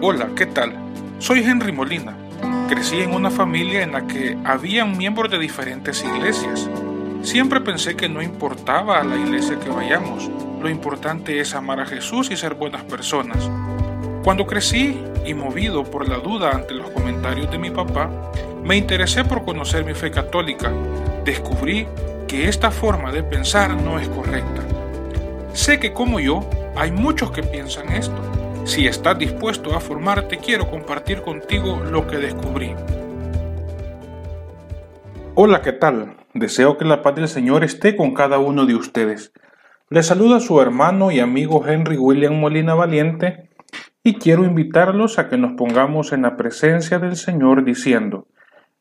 Hola, ¿qué tal? Soy Henry Molina. Crecí en una familia en la que habían miembros de diferentes iglesias. Siempre pensé que no importaba a la iglesia que vayamos, lo importante es amar a Jesús y ser buenas personas. Cuando crecí y movido por la duda ante los comentarios de mi papá, me interesé por conocer mi fe católica. Descubrí que esta forma de pensar no es correcta. Sé que como yo, hay muchos que piensan esto si estás dispuesto a formarte, quiero compartir contigo lo que descubrí. Hola, ¿qué tal? Deseo que la paz del Señor esté con cada uno de ustedes. Les saluda su hermano y amigo Henry William Molina Valiente y quiero invitarlos a que nos pongamos en la presencia del Señor diciendo,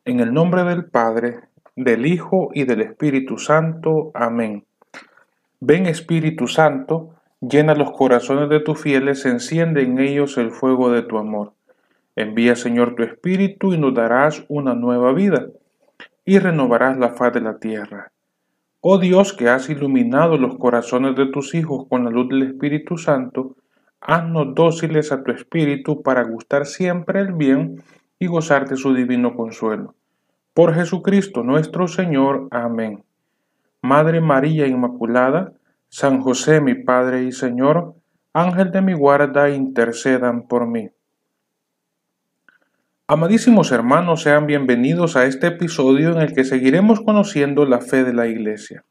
en el nombre del Padre, del Hijo y del Espíritu Santo. Amén. Ven Espíritu Santo, Llena los corazones de tus fieles, enciende en ellos el fuego de tu amor. Envía, Señor, tu Espíritu y nos darás una nueva vida, y renovarás la faz de la tierra. Oh Dios, que has iluminado los corazones de tus hijos con la luz del Espíritu Santo, haznos dóciles a tu Espíritu para gustar siempre el bien y gozar de su divino consuelo. Por Jesucristo nuestro Señor. Amén. Madre María Inmaculada, San José, mi Padre y Señor, Ángel de mi guarda, intercedan por mí. Amadísimos hermanos, sean bienvenidos a este episodio en el que seguiremos conociendo la fe de la Iglesia.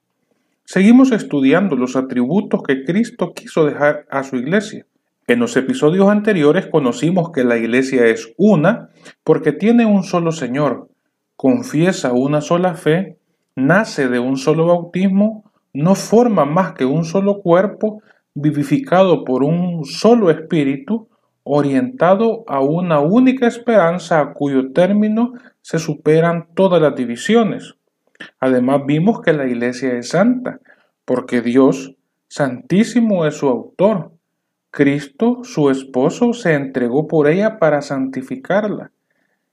Seguimos estudiando los atributos que Cristo quiso dejar a su Iglesia. En los episodios anteriores conocimos que la Iglesia es una porque tiene un solo Señor, confiesa una sola fe, nace de un solo bautismo, no forma más que un solo cuerpo vivificado por un solo espíritu, orientado a una única esperanza a cuyo término se superan todas las divisiones. Además vimos que la iglesia es santa, porque Dios, santísimo, es su autor. Cristo, su esposo, se entregó por ella para santificarla.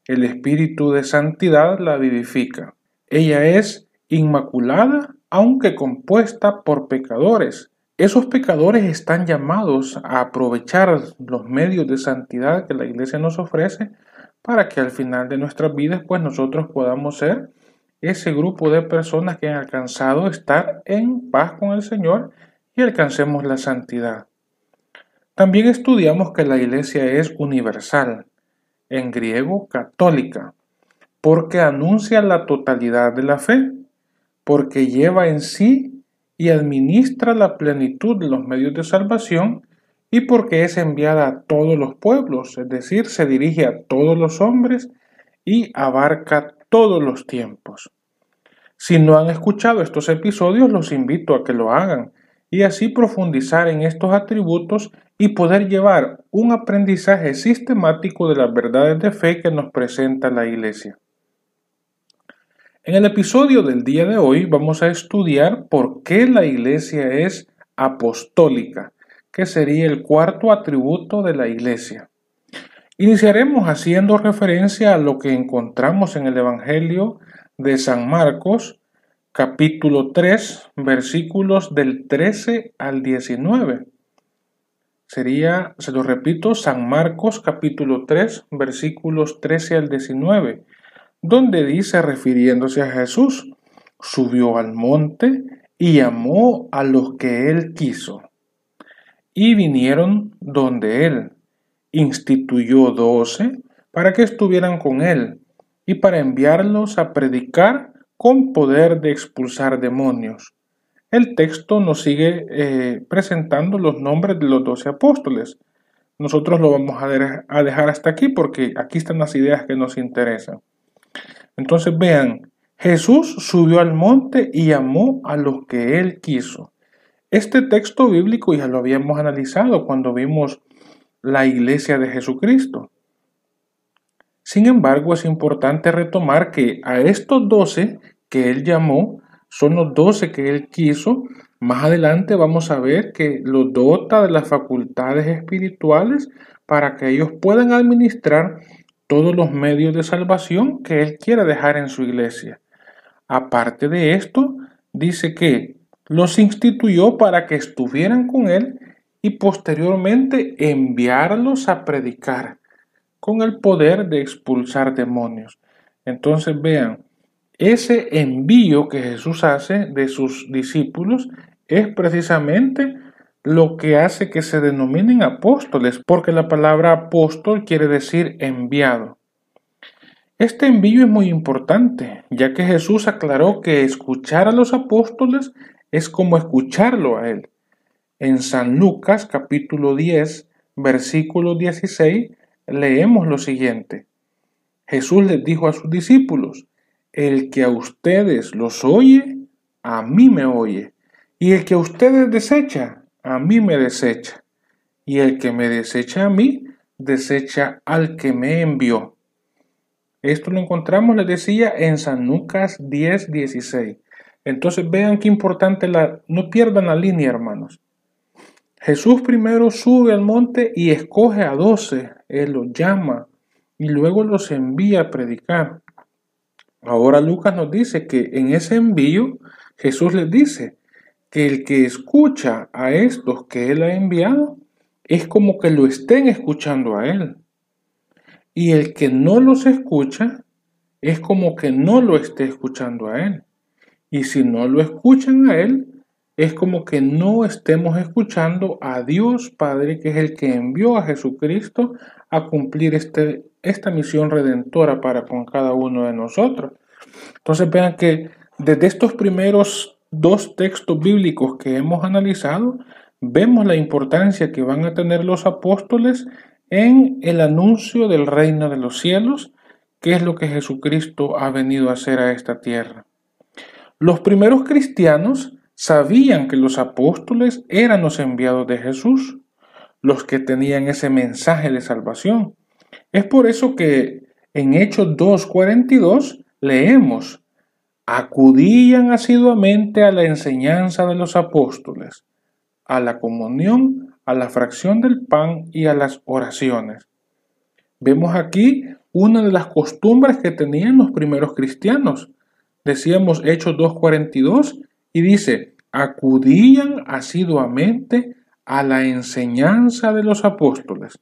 El espíritu de santidad la vivifica. Ella es inmaculada aunque compuesta por pecadores. Esos pecadores están llamados a aprovechar los medios de santidad que la iglesia nos ofrece para que al final de nuestras vidas pues nosotros podamos ser ese grupo de personas que han alcanzado estar en paz con el Señor y alcancemos la santidad. También estudiamos que la iglesia es universal, en griego católica, porque anuncia la totalidad de la fe porque lleva en sí y administra la plenitud de los medios de salvación y porque es enviada a todos los pueblos, es decir, se dirige a todos los hombres y abarca todos los tiempos. Si no han escuchado estos episodios, los invito a que lo hagan y así profundizar en estos atributos y poder llevar un aprendizaje sistemático de las verdades de fe que nos presenta la Iglesia. En el episodio del día de hoy vamos a estudiar por qué la iglesia es apostólica, que sería el cuarto atributo de la iglesia. Iniciaremos haciendo referencia a lo que encontramos en el Evangelio de San Marcos, capítulo 3, versículos del 13 al 19. Sería, se lo repito, San Marcos capítulo 3, versículos 13 al 19 donde dice refiriéndose a Jesús, subió al monte y llamó a los que él quiso. Y vinieron donde él, instituyó doce para que estuvieran con él y para enviarlos a predicar con poder de expulsar demonios. El texto nos sigue eh, presentando los nombres de los doce apóstoles. Nosotros lo vamos a dejar hasta aquí porque aquí están las ideas que nos interesan. Entonces vean, Jesús subió al monte y llamó a los que él quiso. Este texto bíblico ya lo habíamos analizado cuando vimos la iglesia de Jesucristo. Sin embargo, es importante retomar que a estos doce que él llamó son los doce que él quiso. Más adelante vamos a ver que los dota de las facultades espirituales para que ellos puedan administrar todos los medios de salvación que Él quiere dejar en su iglesia. Aparte de esto, dice que los instituyó para que estuvieran con Él y posteriormente enviarlos a predicar. con el poder de expulsar demonios. Entonces vean, ese envío que Jesús hace de sus discípulos es precisamente lo que hace que se denominen apóstoles, porque la palabra apóstol quiere decir enviado. Este envío es muy importante, ya que Jesús aclaró que escuchar a los apóstoles es como escucharlo a Él. En San Lucas capítulo 10, versículo 16, leemos lo siguiente. Jesús les dijo a sus discípulos, el que a ustedes los oye, a mí me oye, y el que a ustedes desecha, a mí me desecha, y el que me desecha a mí, desecha al que me envió. Esto lo encontramos, les decía, en San Lucas 10, 16. Entonces vean qué importante la... No pierdan la línea, hermanos. Jesús primero sube al monte y escoge a doce. Él los llama y luego los envía a predicar. Ahora Lucas nos dice que en ese envío Jesús les dice que el que escucha a estos que Él ha enviado es como que lo estén escuchando a Él. Y el que no los escucha es como que no lo esté escuchando a Él. Y si no lo escuchan a Él, es como que no estemos escuchando a Dios Padre, que es el que envió a Jesucristo a cumplir este, esta misión redentora para con cada uno de nosotros. Entonces vean que desde estos primeros dos textos bíblicos que hemos analizado, vemos la importancia que van a tener los apóstoles en el anuncio del reino de los cielos, que es lo que Jesucristo ha venido a hacer a esta tierra. Los primeros cristianos sabían que los apóstoles eran los enviados de Jesús, los que tenían ese mensaje de salvación. Es por eso que en Hechos 2.42 leemos, acudían asiduamente a la enseñanza de los apóstoles, a la comunión a la fracción del pan y a las oraciones. Vemos aquí una de las costumbres que tenían los primeros cristianos. Decíamos Hechos 2.42 y dice, acudían asiduamente a la enseñanza de los apóstoles.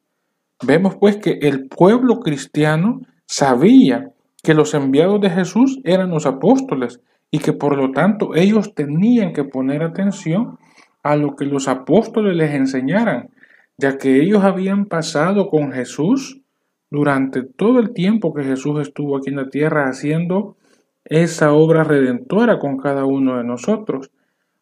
Vemos pues que el pueblo cristiano sabía que los enviados de Jesús eran los apóstoles y que por lo tanto ellos tenían que poner atención a lo que los apóstoles les enseñaran, ya que ellos habían pasado con Jesús durante todo el tiempo que Jesús estuvo aquí en la tierra haciendo esa obra redentora con cada uno de nosotros.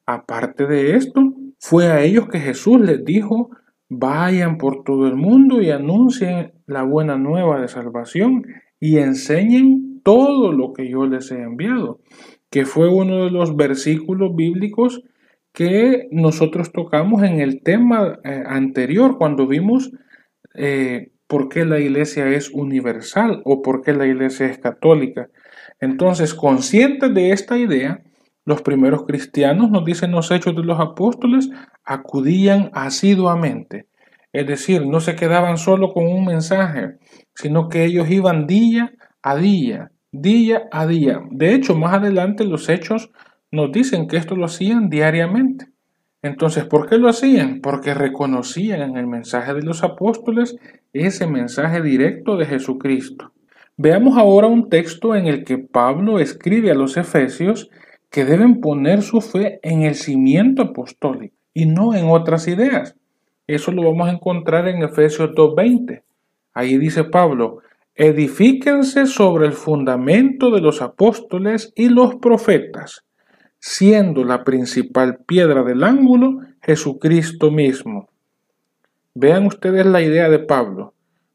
Aparte de esto, fue a ellos que Jesús les dijo, vayan por todo el mundo y anuncien la buena nueva de salvación y enseñen todo lo que yo les he enviado, que fue uno de los versículos bíblicos que nosotros tocamos en el tema eh, anterior cuando vimos eh, por qué la iglesia es universal o por qué la iglesia es católica. Entonces, conscientes de esta idea, los primeros cristianos, nos dicen los hechos de los apóstoles, acudían asiduamente. Es decir, no se quedaban solo con un mensaje, sino que ellos iban día a día, día a día. De hecho, más adelante los hechos nos dicen que esto lo hacían diariamente. Entonces, ¿por qué lo hacían? Porque reconocían en el mensaje de los apóstoles ese mensaje directo de Jesucristo. Veamos ahora un texto en el que Pablo escribe a los efesios que deben poner su fe en el cimiento apostólico y no en otras ideas. Eso lo vamos a encontrar en Efesios 2.20. Ahí dice Pablo, edifíquense sobre el fundamento de los apóstoles y los profetas siendo la principal piedra del ángulo Jesucristo mismo. Vean ustedes la idea de Pablo.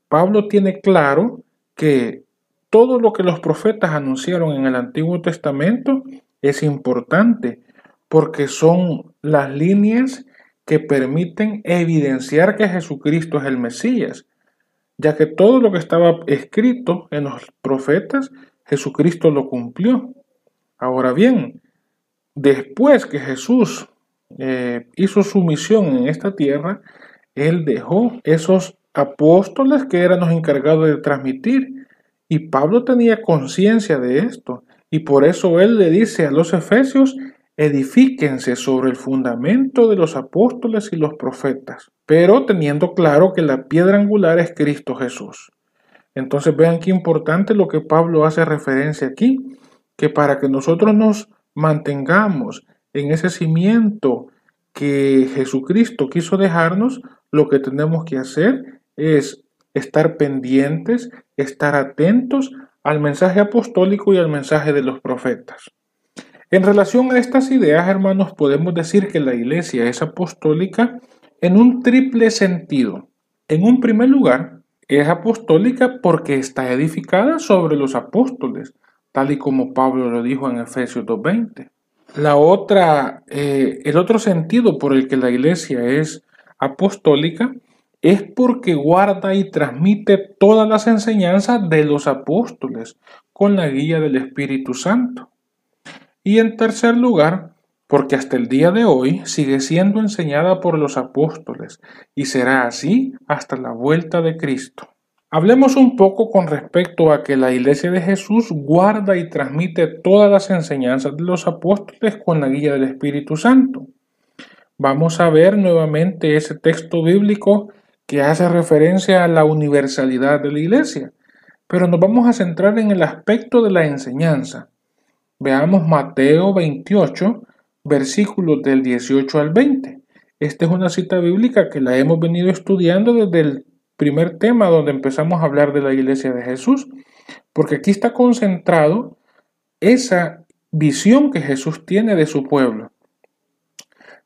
Pablo tiene claro que todo lo que los profetas anunciaron en el Antiguo Testamento es importante porque son las líneas que permiten evidenciar que Jesucristo es el Mesías, ya que todo lo que estaba escrito en los profetas, Jesucristo lo cumplió. Ahora bien, Después que Jesús eh, hizo su misión en esta tierra, Él dejó esos apóstoles que eran los encargados de transmitir. Y Pablo tenía conciencia de esto. Y por eso Él le dice a los efesios, edifíquense sobre el fundamento de los apóstoles y los profetas, pero teniendo claro que la piedra angular es Cristo Jesús. Entonces vean qué importante lo que Pablo hace referencia aquí, que para que nosotros nos mantengamos en ese cimiento que Jesucristo quiso dejarnos, lo que tenemos que hacer es estar pendientes, estar atentos al mensaje apostólico y al mensaje de los profetas. En relación a estas ideas, hermanos, podemos decir que la iglesia es apostólica en un triple sentido. En un primer lugar, es apostólica porque está edificada sobre los apóstoles, tal y como Pablo lo dijo en Efesios 2.20. La otra, eh, el otro sentido por el que la iglesia es apostólica es porque guarda y transmite todas las enseñanzas de los apóstoles con la guía del Espíritu Santo. Y en tercer lugar, porque hasta el día de hoy sigue siendo enseñada por los apóstoles y será así hasta la vuelta de Cristo. Hablemos un poco con respecto a que la Iglesia de Jesús guarda y transmite todas las enseñanzas de los apóstoles con la guía del Espíritu Santo. Vamos a ver nuevamente ese texto bíblico que hace referencia a la universalidad de la Iglesia, pero nos vamos a centrar en el aspecto de la enseñanza. Veamos Mateo 28, versículos del 18 al 20. Esta es una cita bíblica que la hemos venido estudiando desde el primer tema donde empezamos a hablar de la iglesia de Jesús, porque aquí está concentrado esa visión que Jesús tiene de su pueblo.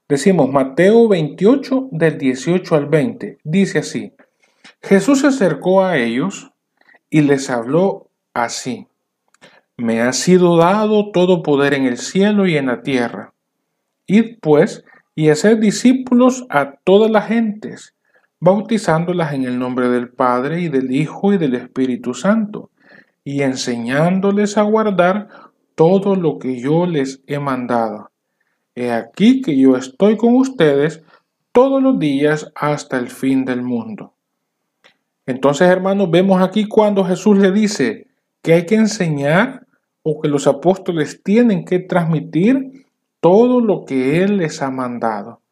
Decimos Mateo 28 del 18 al 20. Dice así, Jesús se acercó a ellos y les habló así. Me ha sido dado todo poder en el cielo y en la tierra. Id pues y haced discípulos a todas las gentes, bautizándolas en el nombre del Padre y del Hijo y del Espíritu Santo, y enseñándoles a guardar todo lo que yo les he mandado. He aquí que yo estoy con ustedes todos los días hasta el fin del mundo. Entonces, hermanos, vemos aquí cuando Jesús le dice que hay que enseñar o que los apóstoles tienen que transmitir todo lo que Él les ha mandado.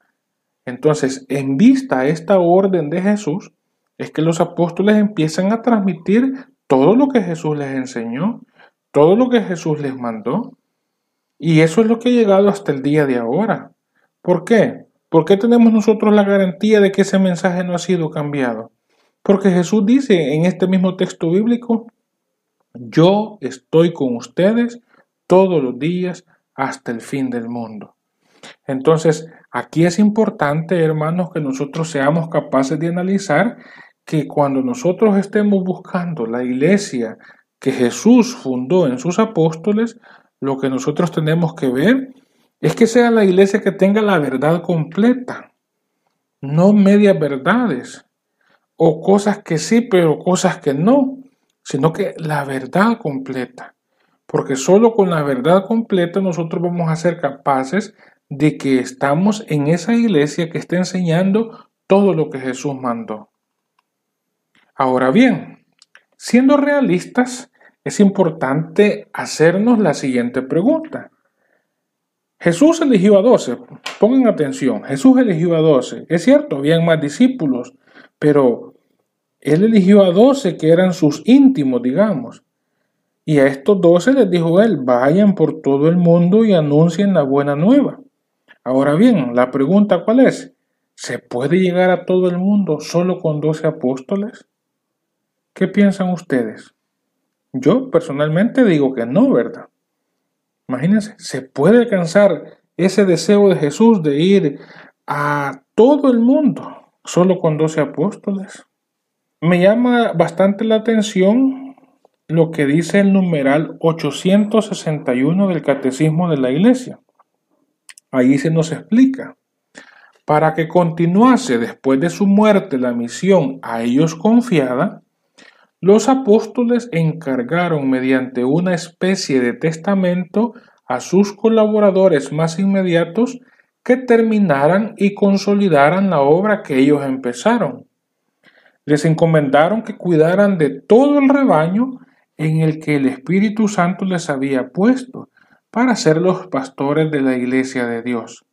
Entonces, en vista a esta orden de Jesús, es que los apóstoles empiezan a transmitir todo lo que Jesús les enseñó, todo lo que Jesús les mandó. Y eso es lo que ha llegado hasta el día de ahora. ¿Por qué? ¿Por qué tenemos nosotros la garantía de que ese mensaje no ha sido cambiado? Porque Jesús dice en este mismo texto bíblico, yo estoy con ustedes todos los días hasta el fin del mundo. Entonces, aquí es importante, hermanos, que nosotros seamos capaces de analizar que cuando nosotros estemos buscando la iglesia que Jesús fundó en sus apóstoles, lo que nosotros tenemos que ver es que sea la iglesia que tenga la verdad completa, no medias verdades o cosas que sí, pero cosas que no, sino que la verdad completa. Porque solo con la verdad completa nosotros vamos a ser capaces de que estamos en esa iglesia que está enseñando todo lo que Jesús mandó. Ahora bien, siendo realistas, es importante hacernos la siguiente pregunta. Jesús eligió a doce, pongan atención, Jesús eligió a doce, es cierto, habían más discípulos, pero él eligió a doce que eran sus íntimos, digamos. Y a estos doce les dijo él, vayan por todo el mundo y anuncien la buena nueva. Ahora bien, la pregunta cuál es, ¿se puede llegar a todo el mundo solo con doce apóstoles? ¿Qué piensan ustedes? Yo personalmente digo que no, ¿verdad? Imagínense, ¿se puede alcanzar ese deseo de Jesús de ir a todo el mundo solo con doce apóstoles? Me llama bastante la atención lo que dice el numeral 861 del Catecismo de la Iglesia. Ahí se nos explica. Para que continuase después de su muerte la misión a ellos confiada, los apóstoles encargaron mediante una especie de testamento a sus colaboradores más inmediatos que terminaran y consolidaran la obra que ellos empezaron. Les encomendaron que cuidaran de todo el rebaño en el que el Espíritu Santo les había puesto para ser los pastores de la iglesia de Dios.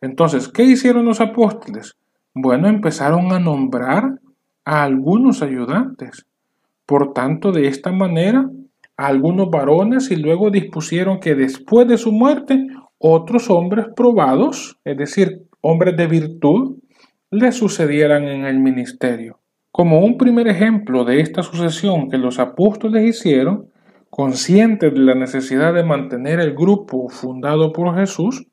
Entonces, ¿qué hicieron los apóstoles? Bueno, empezaron a nombrar a algunos ayudantes. Por tanto, de esta manera, algunos varones y luego dispusieron que después de su muerte, otros hombres probados, es decir, hombres de virtud, le sucedieran en el ministerio. Como un primer ejemplo de esta sucesión que los apóstoles hicieron, conscientes de la necesidad de mantener el grupo fundado por Jesús,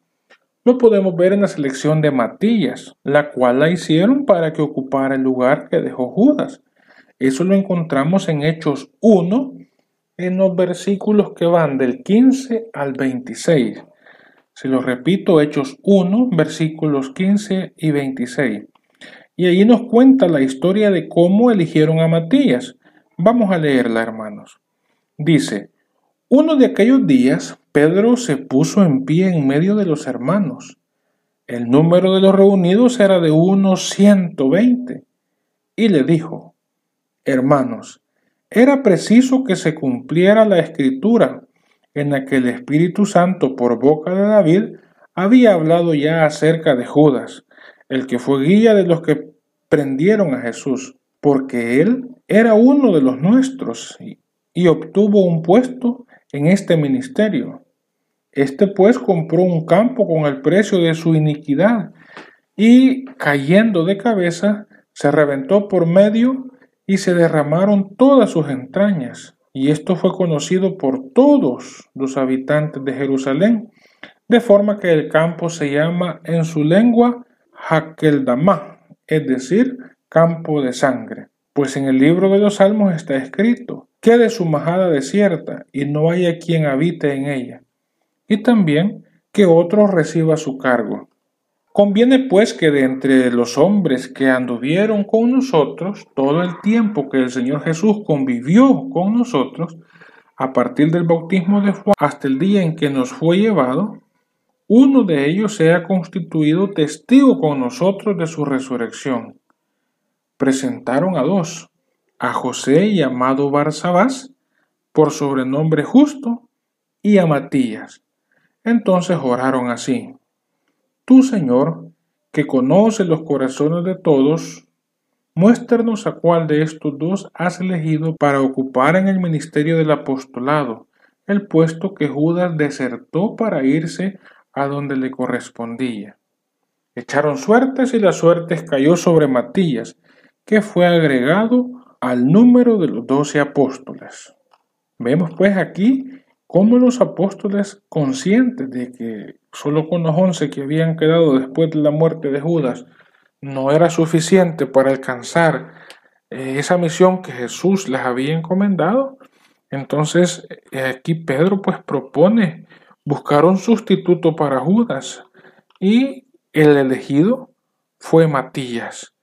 lo podemos ver en la selección de Matías, la cual la hicieron para que ocupara el lugar que dejó Judas. Eso lo encontramos en Hechos 1, en los versículos que van del 15 al 26. Se lo repito, Hechos 1, versículos 15 y 26. Y allí nos cuenta la historia de cómo eligieron a Matías. Vamos a leerla, hermanos. Dice, uno de aquellos días, Pedro se puso en pie en medio de los hermanos. El número de los reunidos era de unos 120. Y le dijo, Hermanos, era preciso que se cumpliera la escritura en la que el Espíritu Santo por boca de David había hablado ya acerca de Judas, el que fue guía de los que prendieron a Jesús, porque él era uno de los nuestros y, obtuvo un puesto en este ministerio. Este pues compró un campo con el precio de su iniquidad y cayendo de cabeza se reventó por medio y se derramaron todas sus entrañas. Y esto fue conocido por todos los habitantes de Jerusalén, de forma que el campo se llama en su lengua Es decir, campo de sangre. Pues en el libro de los Salmos está escrito, quede su majada desierta y no haya quien habite en ella. Y también que otro reciba su cargo. Conviene pues que de entre los hombres que anduvieron con nosotros todo el tiempo que el Señor Jesús convivió con nosotros, a partir del bautismo de Juan hasta el día en que nos fue llevado, uno de ellos sea constituido testigo con nosotros de su resurrección. Presentaron a dos, a José llamado Barsabás, por sobrenombre justo, y a Matías. Entonces oraron así. Tú, Señor, que conoces los corazones de todos, muéstranos a cuál de estos dos has elegido para ocupar en el ministerio del apostolado el puesto que Judas desertó para irse a donde le correspondía. Echaron suertes y las suertes cayó sobre Matías, que fue agregado al número de los doce apóstoles. Vemos pues aquí cómo los apóstoles, conscientes de que solo con los once que habían quedado después de la muerte de Judas, no era suficiente para alcanzar eh, esa misión que Jesús les había encomendado, entonces eh, aquí Pedro pues propone buscar un sustituto para Judas y el elegido fue Matías.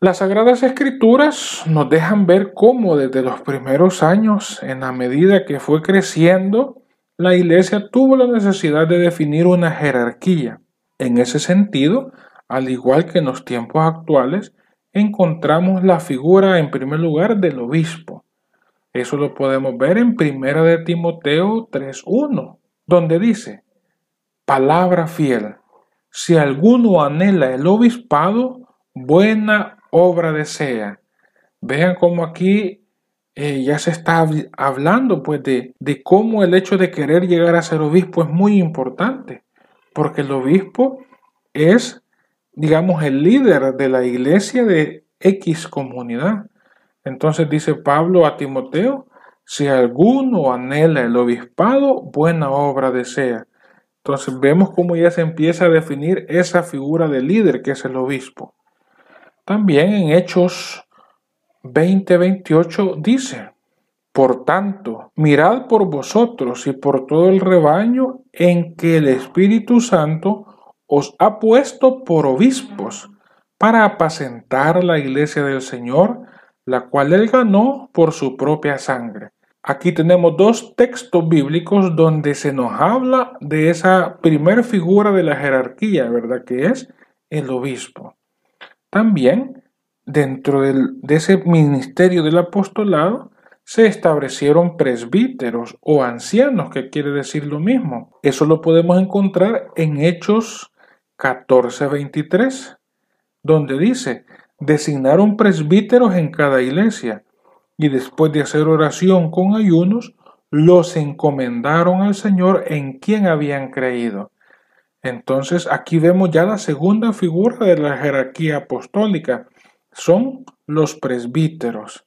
Las Sagradas Escrituras nos dejan ver cómo desde los primeros años, en la medida que fue creciendo, la Iglesia tuvo la necesidad de definir una jerarquía. En ese sentido, al igual que en los tiempos actuales, encontramos la figura en primer lugar del obispo. Eso lo podemos ver en Primera de Timoteo 3.1, donde dice, palabra fiel, si alguno anhela el obispado, buena obra desea. Vean cómo aquí eh, ya se está hablando pues de, de cómo el hecho de querer llegar a ser obispo es muy importante, porque el obispo es, digamos, el líder de la iglesia de X comunidad. Entonces dice Pablo a Timoteo, si alguno anhela el obispado, buena obra desea. Entonces vemos cómo ya se empieza a definir esa figura de líder que es el obispo. También en Hechos 20:28 dice, Por tanto, mirad por vosotros y por todo el rebaño en que el Espíritu Santo os ha puesto por obispos para apacentar la iglesia del Señor, la cual él ganó por su propia sangre. Aquí tenemos dos textos bíblicos donde se nos habla de esa primera figura de la jerarquía, ¿verdad? Que es el obispo. También, dentro de ese ministerio del apostolado, se establecieron presbíteros o ancianos, que quiere decir lo mismo. Eso lo podemos encontrar en Hechos 14:23, donde dice, designaron presbíteros en cada iglesia, y después de hacer oración con ayunos, los encomendaron al Señor en quien habían creído. Entonces aquí vemos ya la segunda figura de la jerarquía apostólica. Son los presbíteros.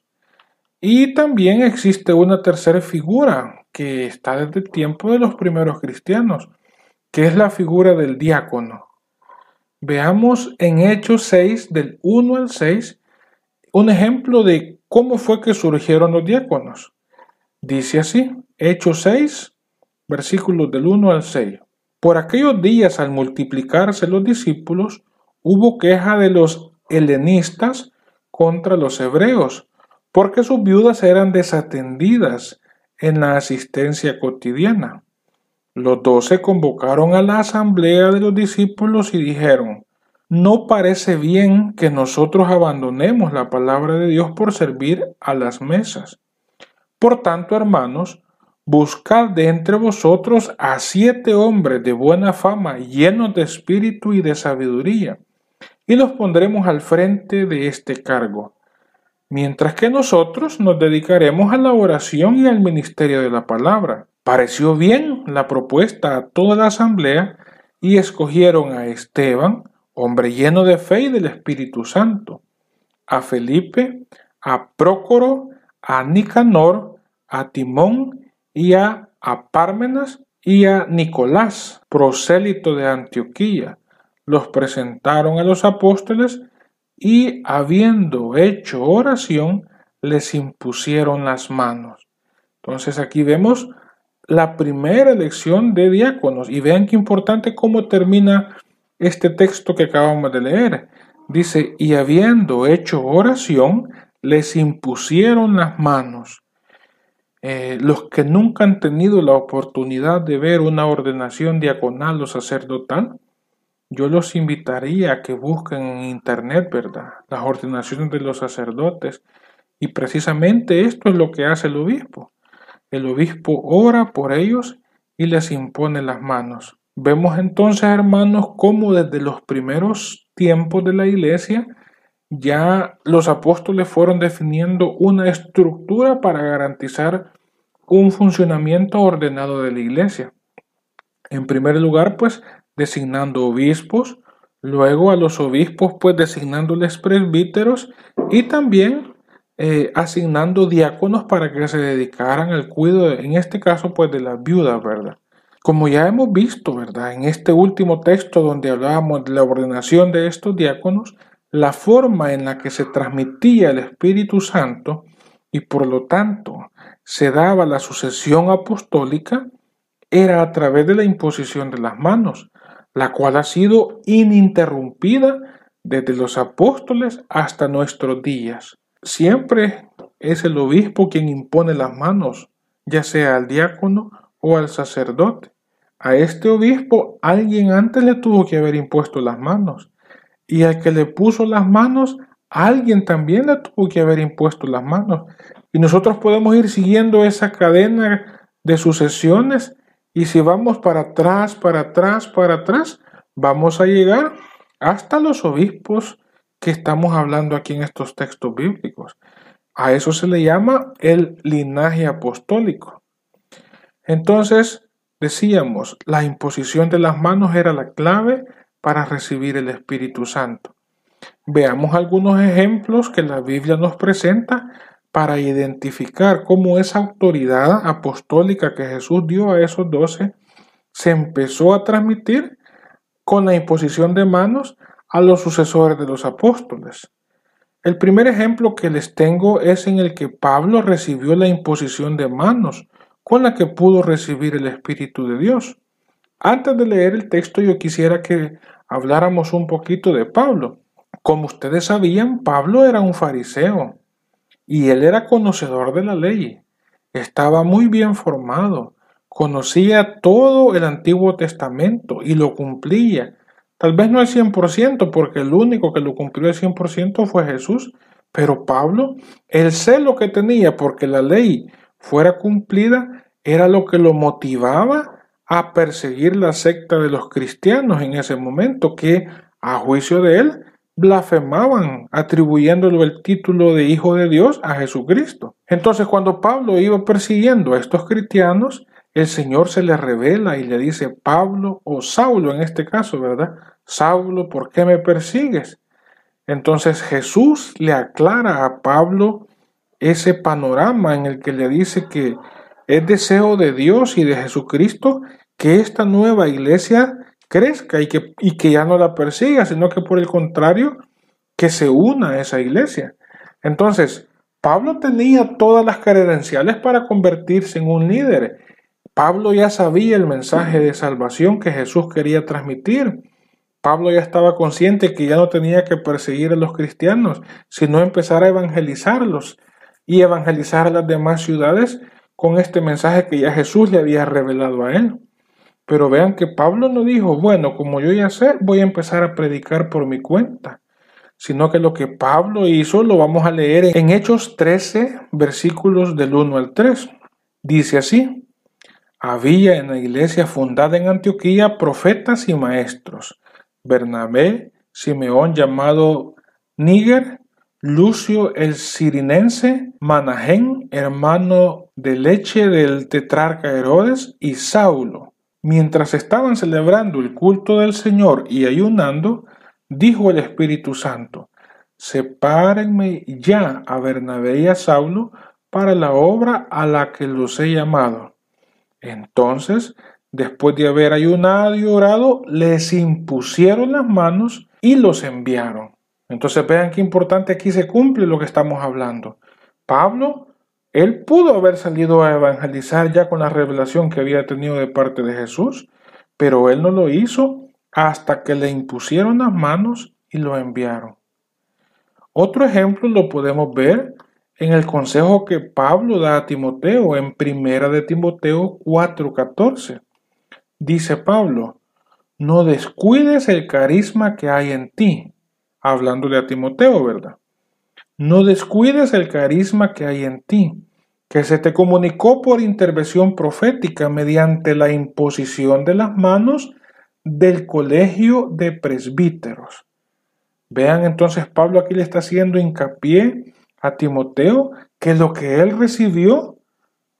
Y también existe una tercera figura que está desde el tiempo de los primeros cristianos, que es la figura del diácono. Veamos en Hechos 6, del 1 al 6, un ejemplo de cómo fue que surgieron los diáconos. Dice así, Hechos 6, versículos del 1 al 6. Por aquellos días, al multiplicarse los discípulos, hubo queja de los helenistas contra los hebreos, porque sus viudas eran desatendidas en la asistencia cotidiana. Los doce convocaron a la asamblea de los discípulos y dijeron, no parece bien que nosotros abandonemos la palabra de Dios por servir a las mesas. Por tanto, hermanos, buscad de entre vosotros a siete hombres de buena fama, llenos de espíritu y de sabiduría, y los pondremos al frente de este cargo mientras que nosotros nos dedicaremos a la oración y al ministerio de la palabra. Pareció bien la propuesta a toda la asamblea y escogieron a Esteban, hombre lleno de fe y del Espíritu Santo, a Felipe, a Prócoro, a Nicanor, a Timón y a Apármenas y a Nicolás, prosélito de Antioquía. Los presentaron a los apóstoles y habiendo hecho oración, les impusieron las manos. Entonces aquí vemos la primera elección de diáconos y vean qué importante cómo termina este texto que acabamos de leer. Dice, y habiendo hecho oración, les impusieron las manos. Eh, los que nunca han tenido la oportunidad de ver una ordenación diaconal o sacerdotal, yo los invitaría a que busquen en internet, ¿verdad? Las ordenaciones de los sacerdotes. Y precisamente esto es lo que hace el obispo. El obispo ora por ellos y les impone las manos. Vemos entonces, hermanos, cómo desde los primeros tiempos de la iglesia ya los apóstoles fueron definiendo una estructura para garantizar un funcionamiento ordenado de la iglesia. En primer lugar, pues designando obispos, luego a los obispos pues designándoles presbíteros y también eh, asignando diáconos para que se dedicaran al cuidado, en este caso pues de las viudas, ¿verdad? Como ya hemos visto, ¿verdad? En este último texto donde hablábamos de la ordenación de estos diáconos, la forma en la que se transmitía el Espíritu Santo y por lo tanto se daba la sucesión apostólica era a través de la imposición de las manos, la cual ha sido ininterrumpida desde los apóstoles hasta nuestros días. Siempre es el obispo quien impone las manos, ya sea al diácono o al sacerdote. A este obispo alguien antes le tuvo que haber impuesto las manos. Y al que le puso las manos, alguien también le tuvo que haber impuesto las manos. Y nosotros podemos ir siguiendo esa cadena de sucesiones y si vamos para atrás, para atrás, para atrás, vamos a llegar hasta los obispos que estamos hablando aquí en estos textos bíblicos. A eso se le llama el linaje apostólico. Entonces, decíamos, la imposición de las manos era la clave para recibir el Espíritu Santo. Veamos algunos ejemplos que la Biblia nos presenta para identificar cómo esa autoridad apostólica que Jesús dio a esos doce se empezó a transmitir con la imposición de manos a los sucesores de los apóstoles. El primer ejemplo que les tengo es en el que Pablo recibió la imposición de manos con la que pudo recibir el Espíritu de Dios. Antes de leer el texto yo quisiera que habláramos un poquito de Pablo. Como ustedes sabían, Pablo era un fariseo, y él era conocedor de la ley, estaba muy bien formado, conocía todo el Antiguo Testamento y lo cumplía. Tal vez no al 100%, porque el único que lo cumplió al 100% fue Jesús, pero Pablo, el celo que tenía porque la ley fuera cumplida, era lo que lo motivaba a perseguir la secta de los cristianos en ese momento, que a juicio de él blasfemaban atribuyéndole el título de hijo de Dios a Jesucristo. Entonces cuando Pablo iba persiguiendo a estos cristianos, el Señor se le revela y le dice, Pablo o Saulo en este caso, ¿verdad? Saulo, ¿por qué me persigues? Entonces Jesús le aclara a Pablo ese panorama en el que le dice que es deseo de Dios y de Jesucristo que esta nueva iglesia crezca y que, y que ya no la persiga, sino que por el contrario, que se una a esa iglesia. Entonces, Pablo tenía todas las credenciales para convertirse en un líder. Pablo ya sabía el mensaje de salvación que Jesús quería transmitir. Pablo ya estaba consciente que ya no tenía que perseguir a los cristianos, sino empezar a evangelizarlos y evangelizar a las demás ciudades con este mensaje que ya Jesús le había revelado a él. Pero vean que Pablo no dijo, bueno, como yo ya sé, voy a empezar a predicar por mi cuenta, sino que lo que Pablo hizo lo vamos a leer en Hechos 13, versículos del 1 al 3. Dice así, había en la iglesia fundada en Antioquía profetas y maestros, Bernabé, Simeón llamado Níger, Lucio el Sirinense, Manahén, hermano de leche del tetrarca Herodes, y Saulo Mientras estaban celebrando el culto del Señor y ayunando, dijo el Espíritu Santo, sepárenme ya a Bernabé y a Saulo para la obra a la que los he llamado. Entonces, después de haber ayunado y orado, les impusieron las manos y los enviaron. Entonces vean qué importante aquí se cumple lo que estamos hablando. Pablo él pudo haber salido a evangelizar ya con la revelación que había tenido de parte de Jesús, pero él no lo hizo hasta que le impusieron las manos y lo enviaron. Otro ejemplo lo podemos ver en el consejo que Pablo da a Timoteo en Primera de Timoteo 4:14. Dice Pablo, no descuides el carisma que hay en ti, hablándole a Timoteo, ¿verdad? No descuides el carisma que hay en ti, que se te comunicó por intervención profética mediante la imposición de las manos del colegio de presbíteros. Vean entonces, Pablo aquí le está haciendo hincapié a Timoteo que lo que él recibió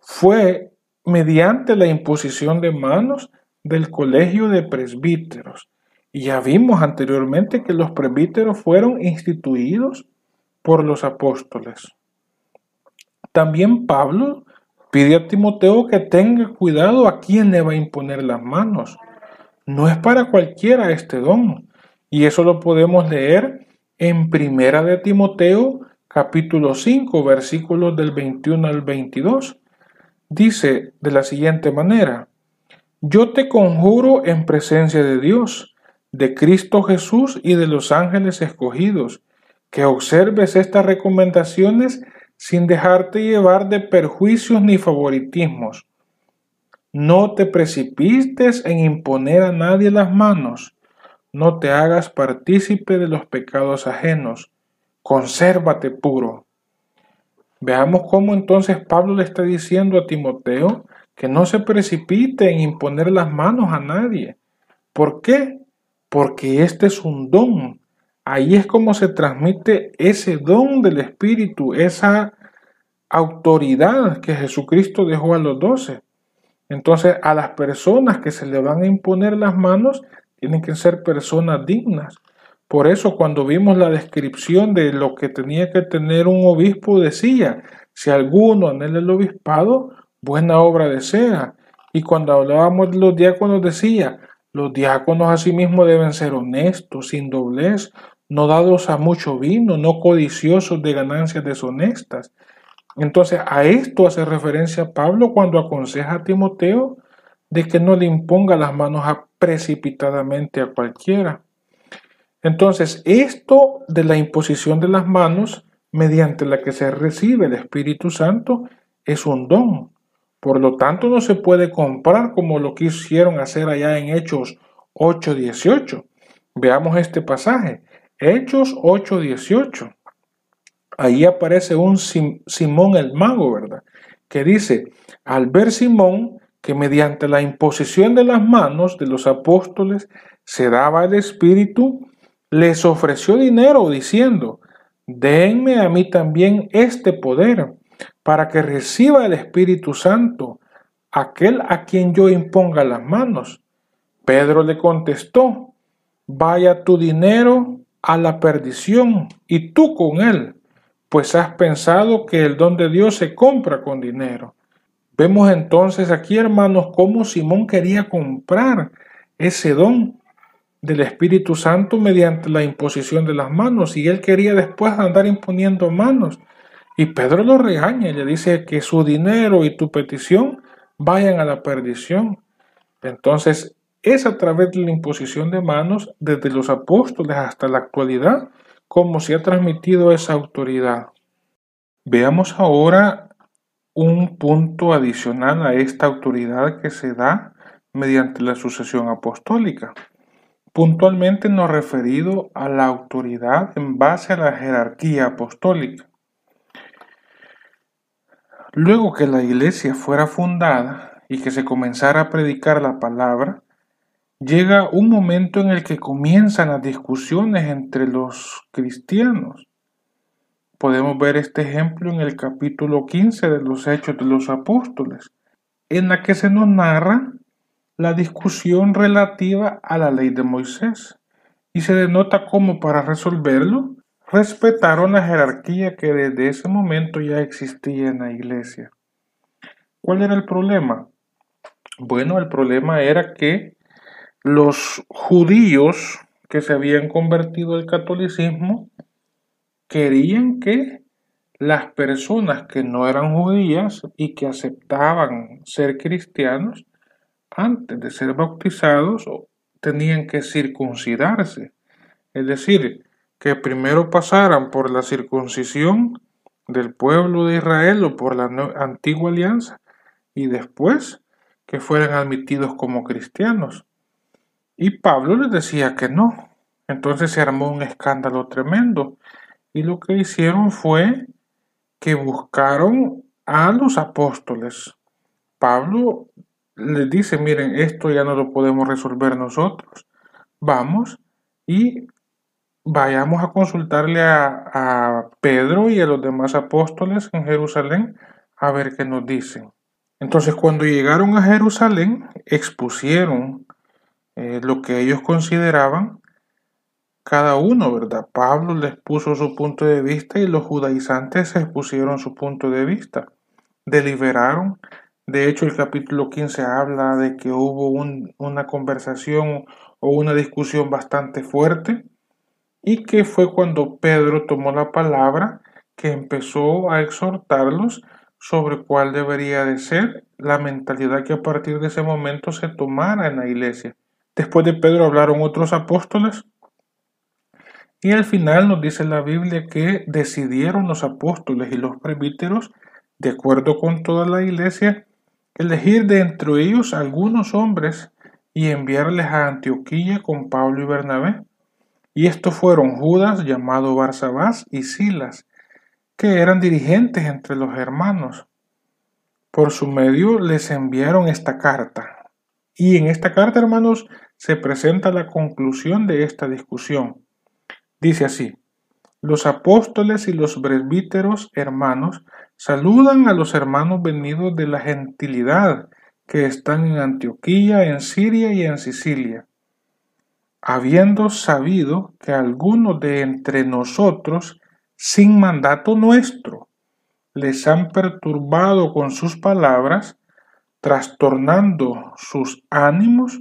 fue mediante la imposición de manos del colegio de presbíteros. Y ya vimos anteriormente que los presbíteros fueron instituidos por los apóstoles. También Pablo pide a Timoteo que tenga cuidado a quién le va a imponer las manos. No es para cualquiera este don. Y eso lo podemos leer en Primera de Timoteo, capítulo 5, versículos del 21 al 22. Dice de la siguiente manera, Yo te conjuro en presencia de Dios, de Cristo Jesús y de los ángeles escogidos, que observes estas recomendaciones sin dejarte llevar de perjuicios ni favoritismos. No te precipites en imponer a nadie las manos. No te hagas partícipe de los pecados ajenos. Consérvate puro. Veamos cómo entonces Pablo le está diciendo a Timoteo que no se precipite en imponer las manos a nadie. ¿Por qué? Porque este es un don Ahí es como se transmite ese don del Espíritu, esa autoridad que Jesucristo dejó a los doce. Entonces, a las personas que se le van a imponer las manos, tienen que ser personas dignas. Por eso, cuando vimos la descripción de lo que tenía que tener un obispo, decía, si alguno anhela el obispado, buena obra desea. Y cuando hablábamos de los diáconos, decía, los diáconos asimismo deben ser honestos, sin doblez, no dados a mucho vino, no codiciosos de ganancias deshonestas. Entonces a esto hace referencia Pablo cuando aconseja a Timoteo de que no le imponga las manos precipitadamente a cualquiera. Entonces esto de la imposición de las manos mediante la que se recibe el Espíritu Santo es un don. Por lo tanto no se puede comprar como lo quisieron hacer allá en Hechos 8:18. Veamos este pasaje. Hechos 8:18. Ahí aparece un Simón el mago, ¿verdad? Que dice, al ver Simón que mediante la imposición de las manos de los apóstoles se daba el Espíritu, les ofreció dinero diciendo, denme a mí también este poder para que reciba el Espíritu Santo aquel a quien yo imponga las manos. Pedro le contestó, vaya tu dinero a la perdición y tú con él, pues has pensado que el don de Dios se compra con dinero. Vemos entonces aquí, hermanos, cómo Simón quería comprar ese don del Espíritu Santo mediante la imposición de las manos y él quería después andar imponiendo manos. Y Pedro lo regaña y le dice que su dinero y tu petición vayan a la perdición. Entonces, es a través de la imposición de manos desde los apóstoles hasta la actualidad como se ha transmitido esa autoridad. Veamos ahora un punto adicional a esta autoridad que se da mediante la sucesión apostólica. Puntualmente nos referido a la autoridad en base a la jerarquía apostólica. Luego que la iglesia fuera fundada y que se comenzara a predicar la palabra, llega un momento en el que comienzan las discusiones entre los cristianos. Podemos ver este ejemplo en el capítulo 15 de los Hechos de los Apóstoles, en la que se nos narra la discusión relativa a la ley de Moisés y se denota cómo para resolverlo respetaron la jerarquía que desde ese momento ya existía en la iglesia. ¿Cuál era el problema? Bueno, el problema era que los judíos que se habían convertido al catolicismo querían que las personas que no eran judías y que aceptaban ser cristianos, antes de ser bautizados, tenían que circuncidarse. Es decir, que primero pasaran por la circuncisión del pueblo de Israel o por la antigua alianza y después que fueran admitidos como cristianos. Y Pablo les decía que no. Entonces se armó un escándalo tremendo. Y lo que hicieron fue que buscaron a los apóstoles. Pablo les dice, miren, esto ya no lo podemos resolver nosotros. Vamos y vayamos a consultarle a, a, Pedro y a los demás apóstoles en Jerusalén a ver qué nos dicen. Entonces cuando llegaron a Jerusalén expusieron eh, lo que ellos consideraban cada uno, ¿verdad? Pablo les puso su punto de vista y los judaizantes expusieron su punto de vista. Deliberaron. De hecho, el capítulo 15 habla de que hubo una conversación o una discusión bastante fuerte y que fue cuando Pedro tomó la palabra que empezó a exhortarlos sobre cuál debería de ser la mentalidad que a partir de ese momento se tomara en la iglesia. Después de Pedro hablaron otros apóstoles. Y al final nos dice la Biblia que decidieron los apóstoles y los presbíteros, de acuerdo con toda la iglesia, elegir de entre ellos algunos hombres y enviarles a Antioquía con Pablo y Bernabé. Y estos fueron Judas, llamado Barsabás, y Silas, que eran dirigentes entre los hermanos. Por su medio les enviaron esta carta. Y en esta carta, hermanos, se presenta la conclusión de esta discusión. Dice así, los apóstoles y los presbíteros hermanos saludan a los hermanos venidos de la gentilidad que están en Antioquía, en Siria y en Sicilia, habiendo sabido que algunos de entre nosotros, sin mandato nuestro, les han perturbado con sus palabras, trastornando sus ánimos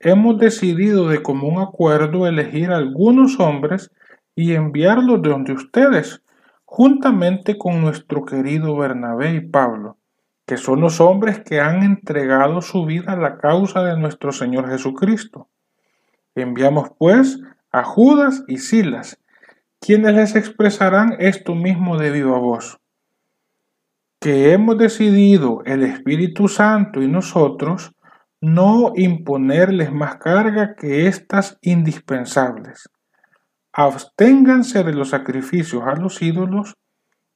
hemos decidido de común acuerdo elegir algunos hombres y enviarlos de donde ustedes, juntamente con nuestro querido Bernabé y Pablo, que son los hombres que han entregado su vida a la causa de nuestro Señor Jesucristo. Enviamos pues a Judas y Silas, quienes les expresarán esto mismo de viva voz, que hemos decidido el Espíritu Santo y nosotros no imponerles más carga que estas indispensables. Absténganse de los sacrificios a los ídolos,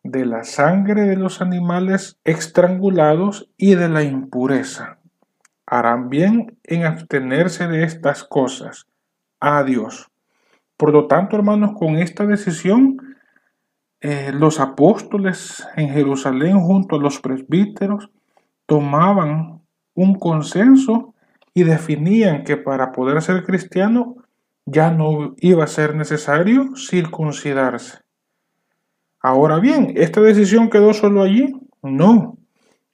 de la sangre de los animales estrangulados y de la impureza. Harán bien en abstenerse de estas cosas. Adiós. Por lo tanto, hermanos, con esta decisión, eh, los apóstoles en Jerusalén junto a los presbíteros tomaban un consenso y definían que para poder ser cristiano ya no iba a ser necesario circuncidarse. Ahora bien, ¿esta decisión quedó solo allí? No.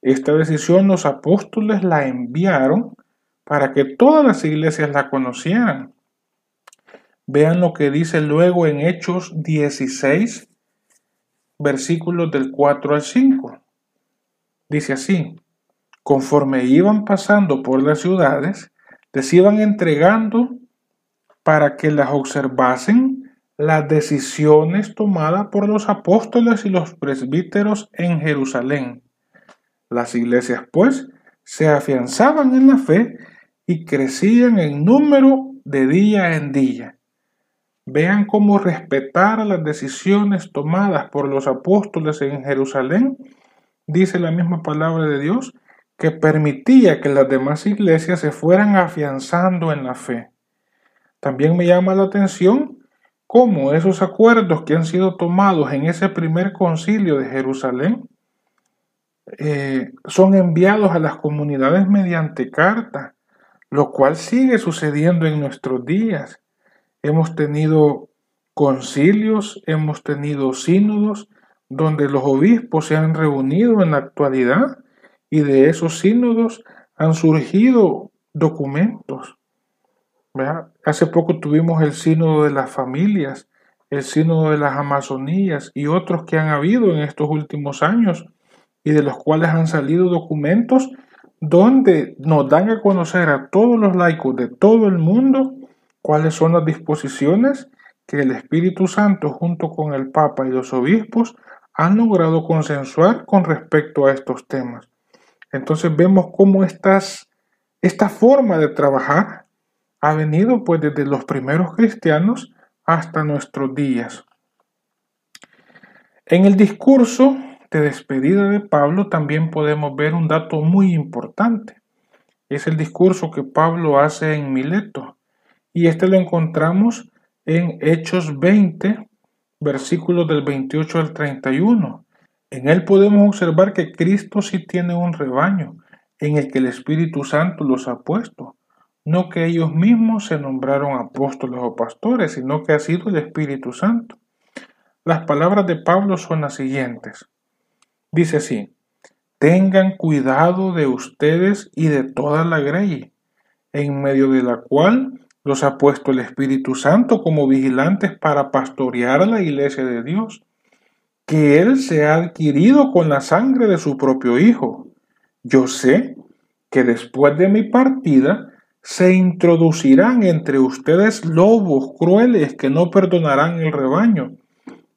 Esta decisión los apóstoles la enviaron para que todas las iglesias la conocieran. Vean lo que dice luego en Hechos 16, versículos del 4 al 5. Dice así, conforme iban pasando por las ciudades, les iban entregando para que las observasen las decisiones tomadas por los apóstoles y los presbíteros en Jerusalén. Las iglesias, pues, se afianzaban en la fe y crecían en número de día en día. Vean cómo respetar las decisiones tomadas por los apóstoles en Jerusalén, dice la misma palabra de Dios, que permitía que las demás iglesias se fueran afianzando en la fe. También me llama la atención cómo esos acuerdos que han sido tomados en ese primer concilio de Jerusalén eh, son enviados a las comunidades mediante carta, lo cual sigue sucediendo en nuestros días. Hemos tenido concilios, hemos tenido sínodos donde los obispos se han reunido en la actualidad y de esos sínodos han surgido documentos. Hace poco tuvimos el sínodo de las familias, el sínodo de las Amazonías y otros que han habido en estos últimos años y de los cuales han salido documentos donde nos dan a conocer a todos los laicos de todo el mundo cuáles son las disposiciones que el Espíritu Santo junto con el Papa y los obispos han logrado consensuar con respecto a estos temas. Entonces vemos cómo esta forma de trabajar ha venido pues desde los primeros cristianos hasta nuestros días. En el discurso de despedida de Pablo también podemos ver un dato muy importante. Es el discurso que Pablo hace en Mileto. Y este lo encontramos en Hechos 20, versículos del 28 al 31. En él podemos observar que Cristo sí tiene un rebaño en el que el Espíritu Santo los ha puesto. No que ellos mismos se nombraron apóstoles o pastores, sino que ha sido el Espíritu Santo. Las palabras de Pablo son las siguientes. Dice así, tengan cuidado de ustedes y de toda la grey, en medio de la cual los ha puesto el Espíritu Santo como vigilantes para pastorear la iglesia de Dios, que Él se ha adquirido con la sangre de su propio Hijo. Yo sé que después de mi partida se introducirán entre ustedes lobos crueles que no perdonarán el rebaño,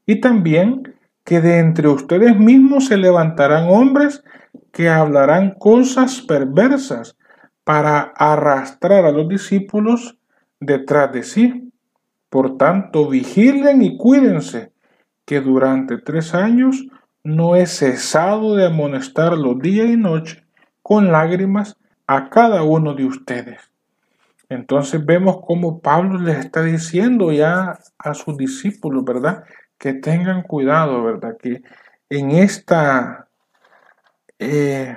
y también que de entre ustedes mismos se levantarán hombres que hablarán cosas perversas para arrastrar a los discípulos detrás de sí. Por tanto, vigilen y cuídense, que durante tres años no he cesado de amonestarlos día y noche con lágrimas a cada uno de ustedes. Entonces vemos cómo Pablo les está diciendo ya a sus discípulos, ¿verdad? Que tengan cuidado, ¿verdad? Que en esta, eh,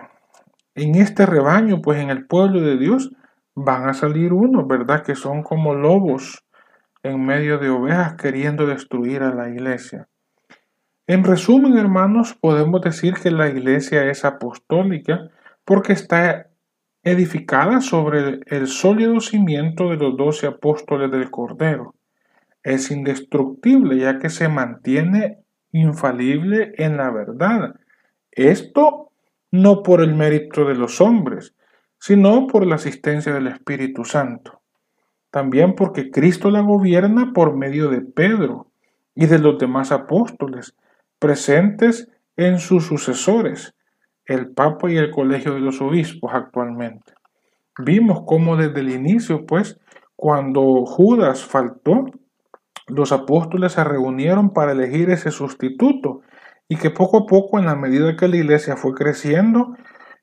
en este rebaño, pues en el pueblo de Dios, van a salir unos, ¿verdad? Que son como lobos en medio de ovejas queriendo destruir a la iglesia. En resumen, hermanos, podemos decir que la iglesia es apostólica porque está edificada sobre el sólido cimiento de los doce apóstoles del Cordero. Es indestructible ya que se mantiene infalible en la verdad. Esto no por el mérito de los hombres, sino por la asistencia del Espíritu Santo. También porque Cristo la gobierna por medio de Pedro y de los demás apóstoles, presentes en sus sucesores, el Papa y el Colegio de los Obispos actualmente. Vimos cómo desde el inicio, pues, cuando Judas faltó, los apóstoles se reunieron para elegir ese sustituto y que poco a poco, en la medida que la iglesia fue creciendo,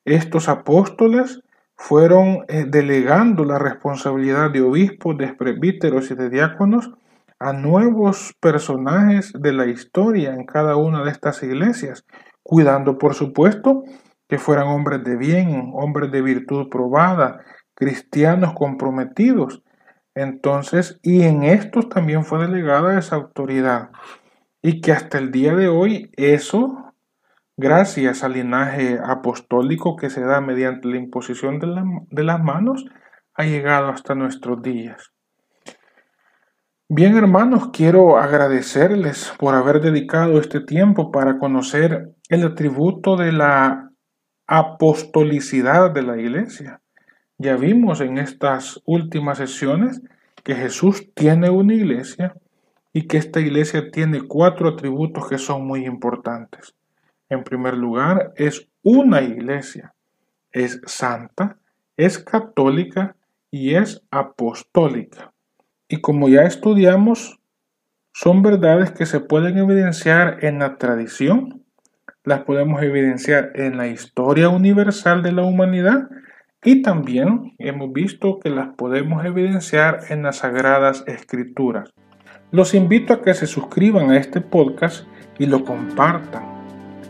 estos apóstoles fueron eh, delegando la responsabilidad de obispos, de presbíteros y de diáconos a nuevos personajes de la historia en cada una de estas iglesias, cuidando por supuesto que fueran hombres de bien, hombres de virtud probada, cristianos comprometidos. Entonces, y en estos también fue delegada esa autoridad. Y que hasta el día de hoy eso, gracias al linaje apostólico que se da mediante la imposición de, de las manos, ha llegado hasta nuestros días. Bien hermanos, quiero agradecerles por haber dedicado este tiempo para conocer el atributo de la apostolicidad de la iglesia. Ya vimos en estas últimas sesiones que Jesús tiene una iglesia y que esta iglesia tiene cuatro atributos que son muy importantes. En primer lugar, es una iglesia, es santa, es católica y es apostólica. Y como ya estudiamos, son verdades que se pueden evidenciar en la tradición, las podemos evidenciar en la historia universal de la humanidad y también hemos visto que las podemos evidenciar en las sagradas escrituras. Los invito a que se suscriban a este podcast y lo compartan.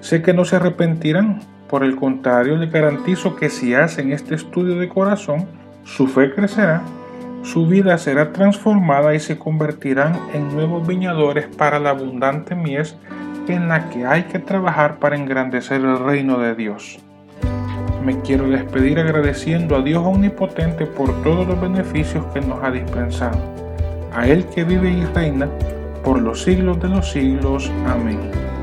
Sé que no se arrepentirán, por el contrario les garantizo que si hacen este estudio de corazón, su fe crecerá su vida será transformada y se convertirán en nuevos viñadores para la abundante mies en la que hay que trabajar para engrandecer el reino de Dios. Me quiero despedir agradeciendo a Dios Omnipotente por todos los beneficios que nos ha dispensado. A Él que vive y reina por los siglos de los siglos. Amén.